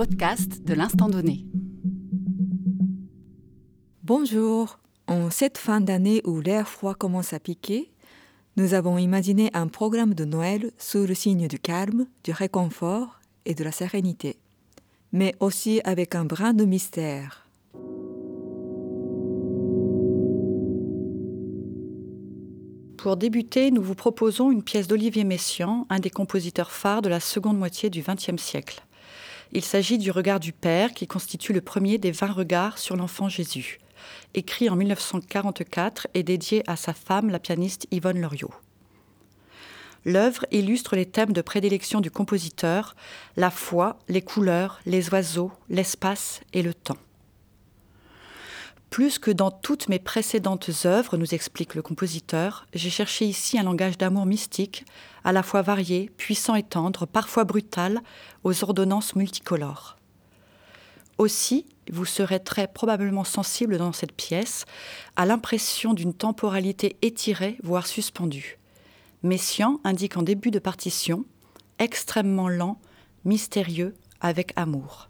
podcast de l'instant donné. Bonjour. En cette fin d'année où l'air froid commence à piquer, nous avons imaginé un programme de Noël sous le signe du calme, du réconfort et de la sérénité, mais aussi avec un brin de mystère. Pour débuter, nous vous proposons une pièce d'Olivier Messiaen, un des compositeurs phares de la seconde moitié du XXe siècle. Il s'agit du regard du Père qui constitue le premier des vingt regards sur l'enfant Jésus, écrit en 1944 et dédié à sa femme, la pianiste Yvonne Loriot. L'œuvre illustre les thèmes de prédilection du compositeur, la foi, les couleurs, les oiseaux, l'espace et le temps. Plus que dans toutes mes précédentes œuvres, nous explique le compositeur, j'ai cherché ici un langage d'amour mystique, à la fois varié, puissant et tendre, parfois brutal, aux ordonnances multicolores. Aussi, vous serez très probablement sensible dans cette pièce à l'impression d'une temporalité étirée, voire suspendue. Messiaen indique en début de partition extrêmement lent, mystérieux, avec amour.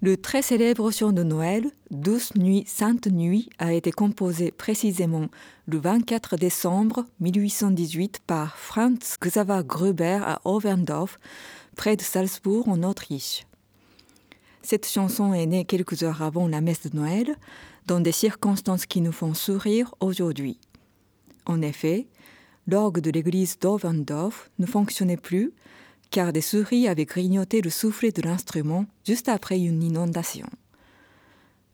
Le très célèbre chant de Noël, Douce Nuit, Sainte Nuit, a été composé précisément le 24 décembre 1818 par Franz Xaver Gruber à Overndorf, près de Salzbourg en Autriche. Cette chanson est née quelques heures avant la messe de Noël, dans des circonstances qui nous font sourire aujourd'hui. En effet, l'orgue de l'église d'Overndorf ne fonctionnait plus car des souris avaient grignoté le soufflet de l'instrument juste après une inondation.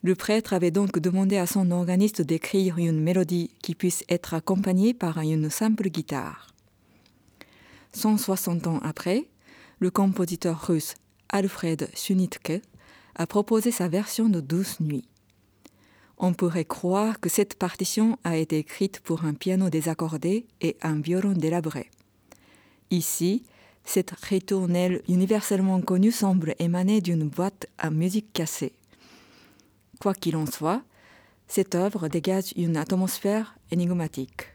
Le prêtre avait donc demandé à son organiste d'écrire une mélodie qui puisse être accompagnée par une simple guitare. 160 ans après, le compositeur russe Alfred Schunittke a proposé sa version de Douce Nuit. On pourrait croire que cette partition a été écrite pour un piano désaccordé et un violon délabré. Ici, cette ritournelle universellement connue semble émaner d'une boîte à musique cassée. Quoi qu'il en soit, cette œuvre dégage une atmosphère énigmatique.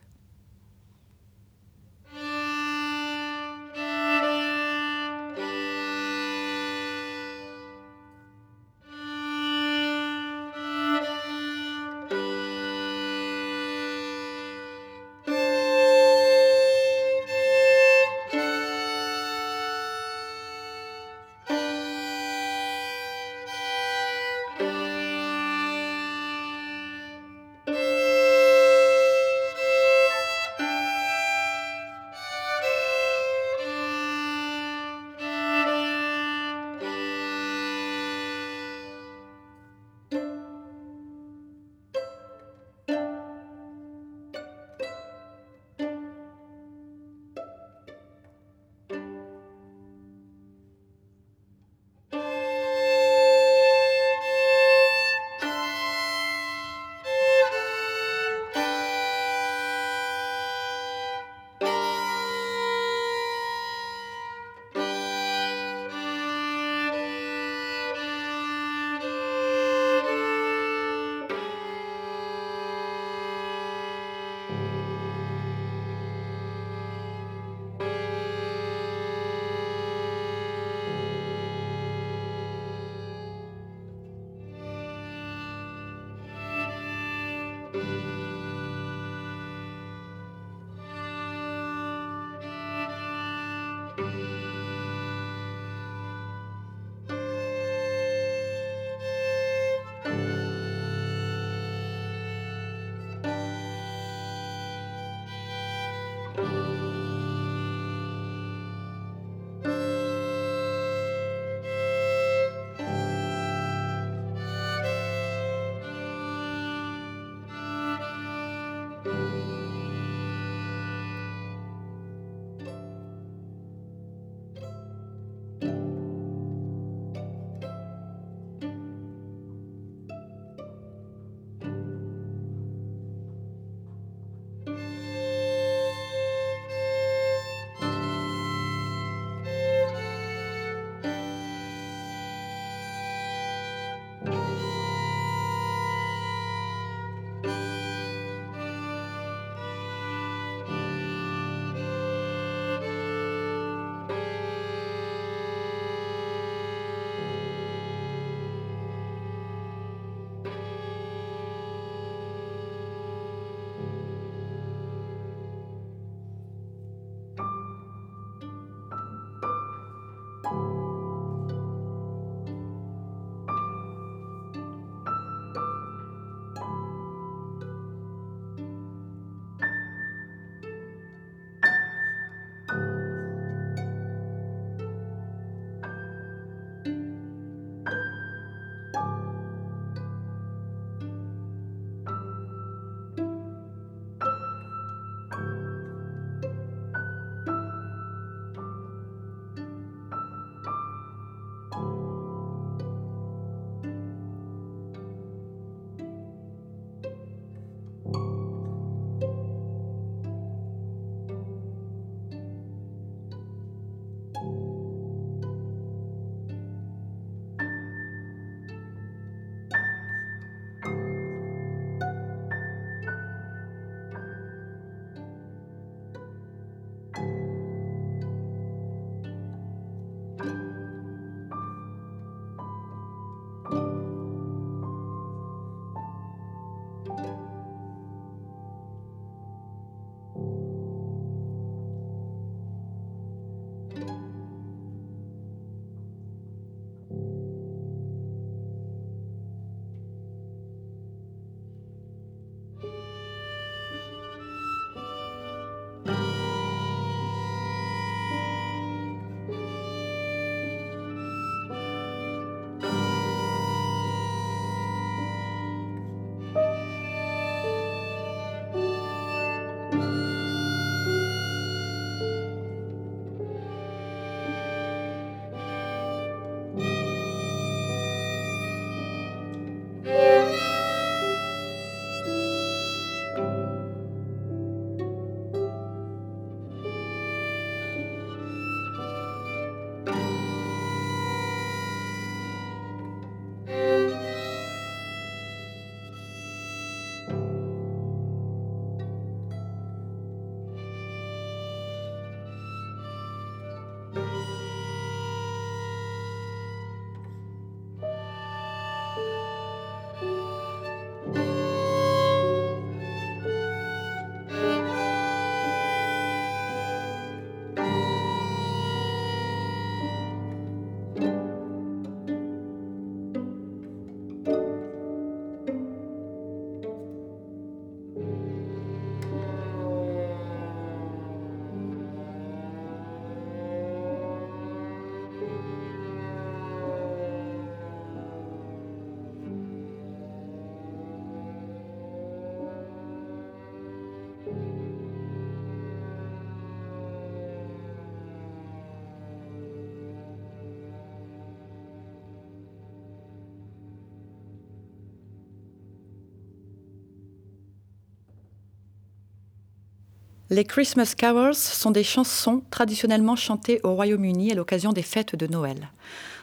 Les Christmas carols sont des chansons traditionnellement chantées au Royaume-Uni à l'occasion des fêtes de Noël.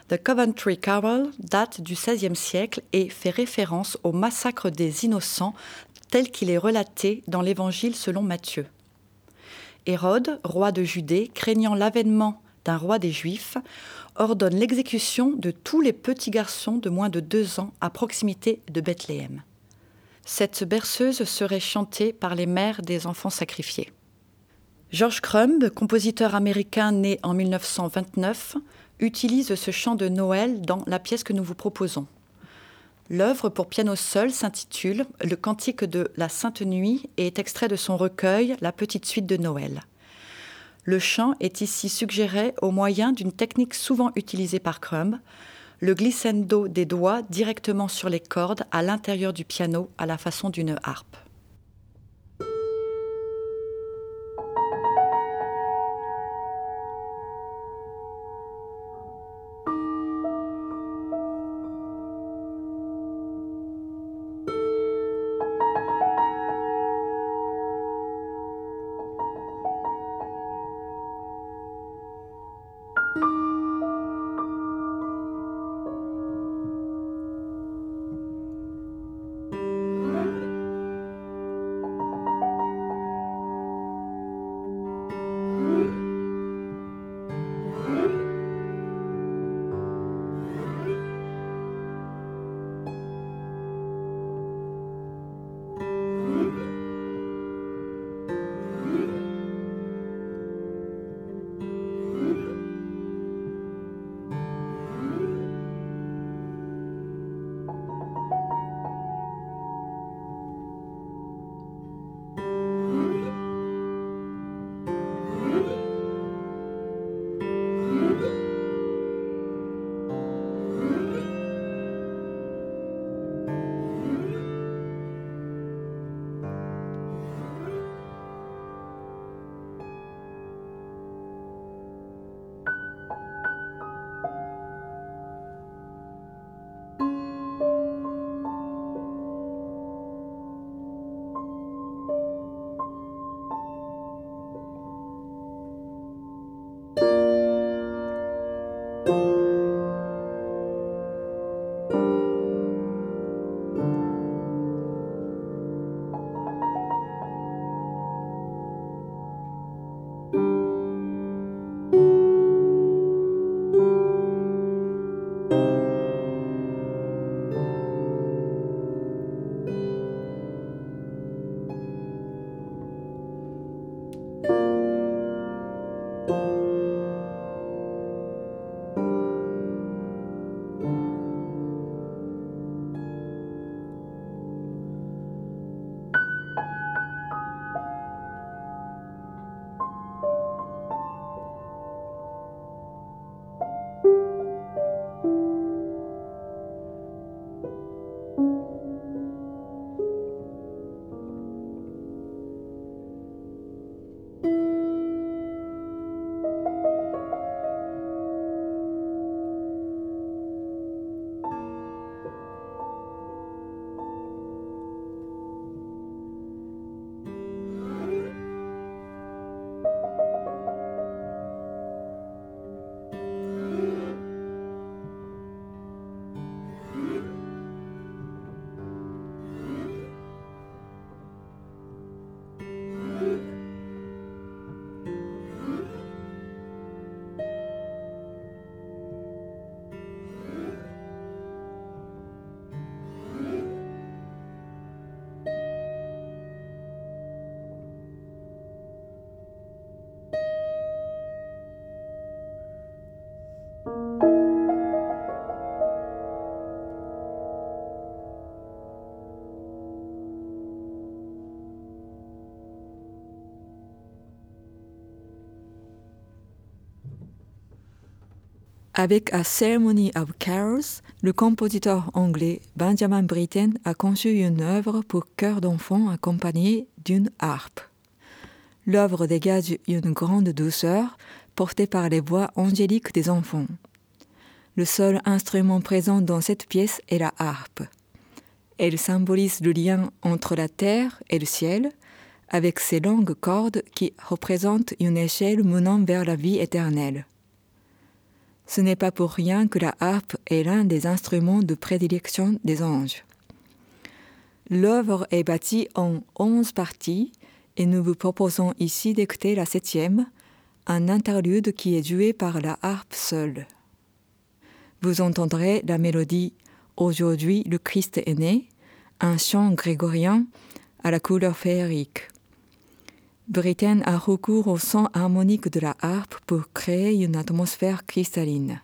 The Coventry Carol date du XVIe siècle et fait référence au massacre des innocents tel qu'il est relaté dans l'Évangile selon Matthieu. Hérode, roi de Judée, craignant l'avènement d'un roi des Juifs, ordonne l'exécution de tous les petits garçons de moins de deux ans à proximité de Bethléem. Cette berceuse serait chantée par les mères des enfants sacrifiés. George Crumb, compositeur américain né en 1929, utilise ce chant de Noël dans la pièce que nous vous proposons. L'œuvre pour piano seul s'intitule Le Cantique de la Sainte Nuit et est extrait de son recueil La Petite Suite de Noël. Le chant est ici suggéré au moyen d'une technique souvent utilisée par Crumb, le glissando des doigts directement sur les cordes à l'intérieur du piano à la façon d'une harpe. Avec A Ceremony of Carols, le compositeur anglais Benjamin Britten a conçu une œuvre pour chœur d'enfant accompagnée d'une harpe. L'œuvre dégage une grande douceur portée par les voix angéliques des enfants. Le seul instrument présent dans cette pièce est la harpe. Elle symbolise le lien entre la terre et le ciel, avec ses longues cordes qui représentent une échelle menant vers la vie éternelle. Ce n'est pas pour rien que la harpe est l'un des instruments de prédilection des anges. L'œuvre est bâtie en onze parties et nous vous proposons ici d'écouter la septième, un interlude qui est joué par la harpe seule. Vous entendrez la mélodie Aujourd'hui le Christ est né, un chant grégorien à la couleur féerique. Britten a recours au son harmonique de la harpe pour créer une atmosphère cristalline.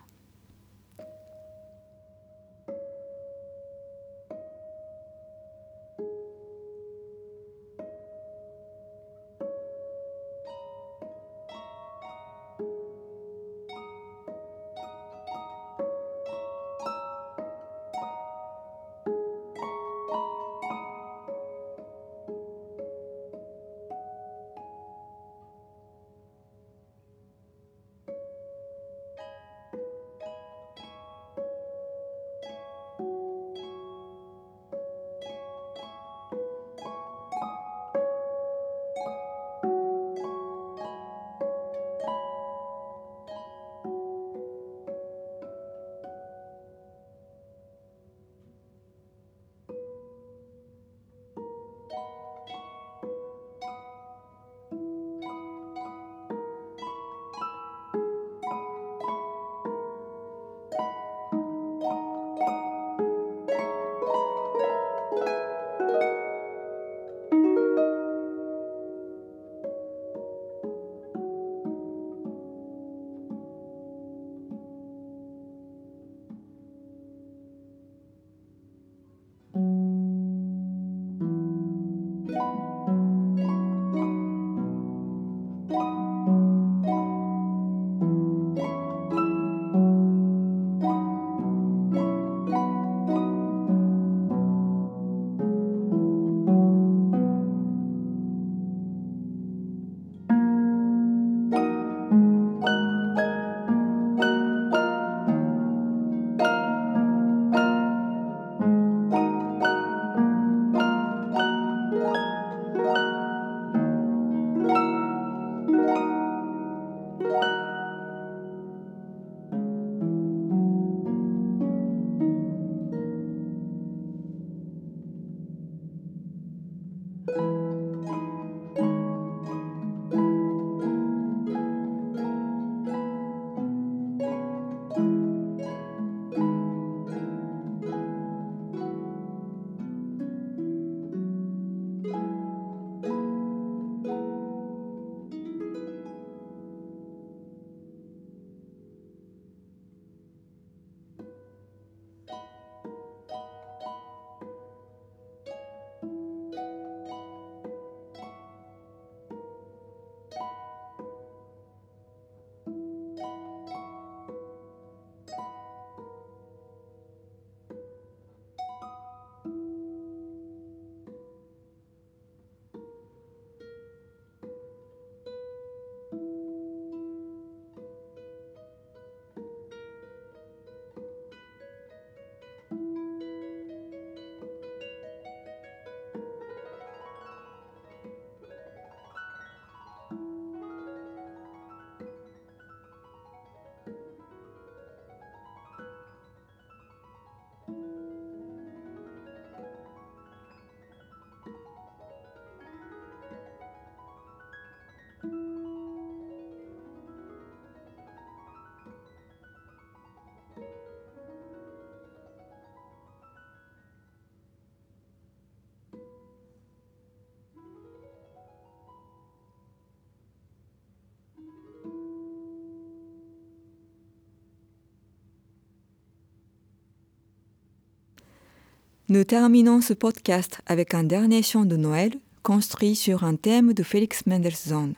Nous terminons ce podcast avec un dernier chant de Noël construit sur un thème de Félix Mendelssohn.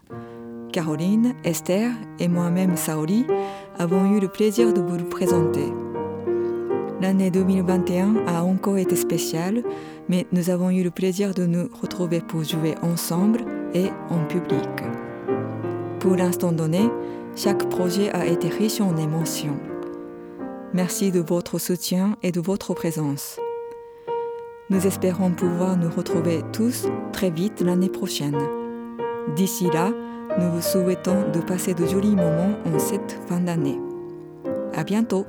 Caroline, Esther et moi-même Saoli avons eu le plaisir de vous le présenter. L'année 2021 a encore été spéciale, mais nous avons eu le plaisir de nous retrouver pour jouer ensemble et en public. Pour l'instant donné, chaque projet a été riche en émotions. Merci de votre soutien et de votre présence. Nous espérons pouvoir nous retrouver tous très vite l'année prochaine. D'ici là, nous vous souhaitons de passer de jolis moments en cette fin d'année. À bientôt!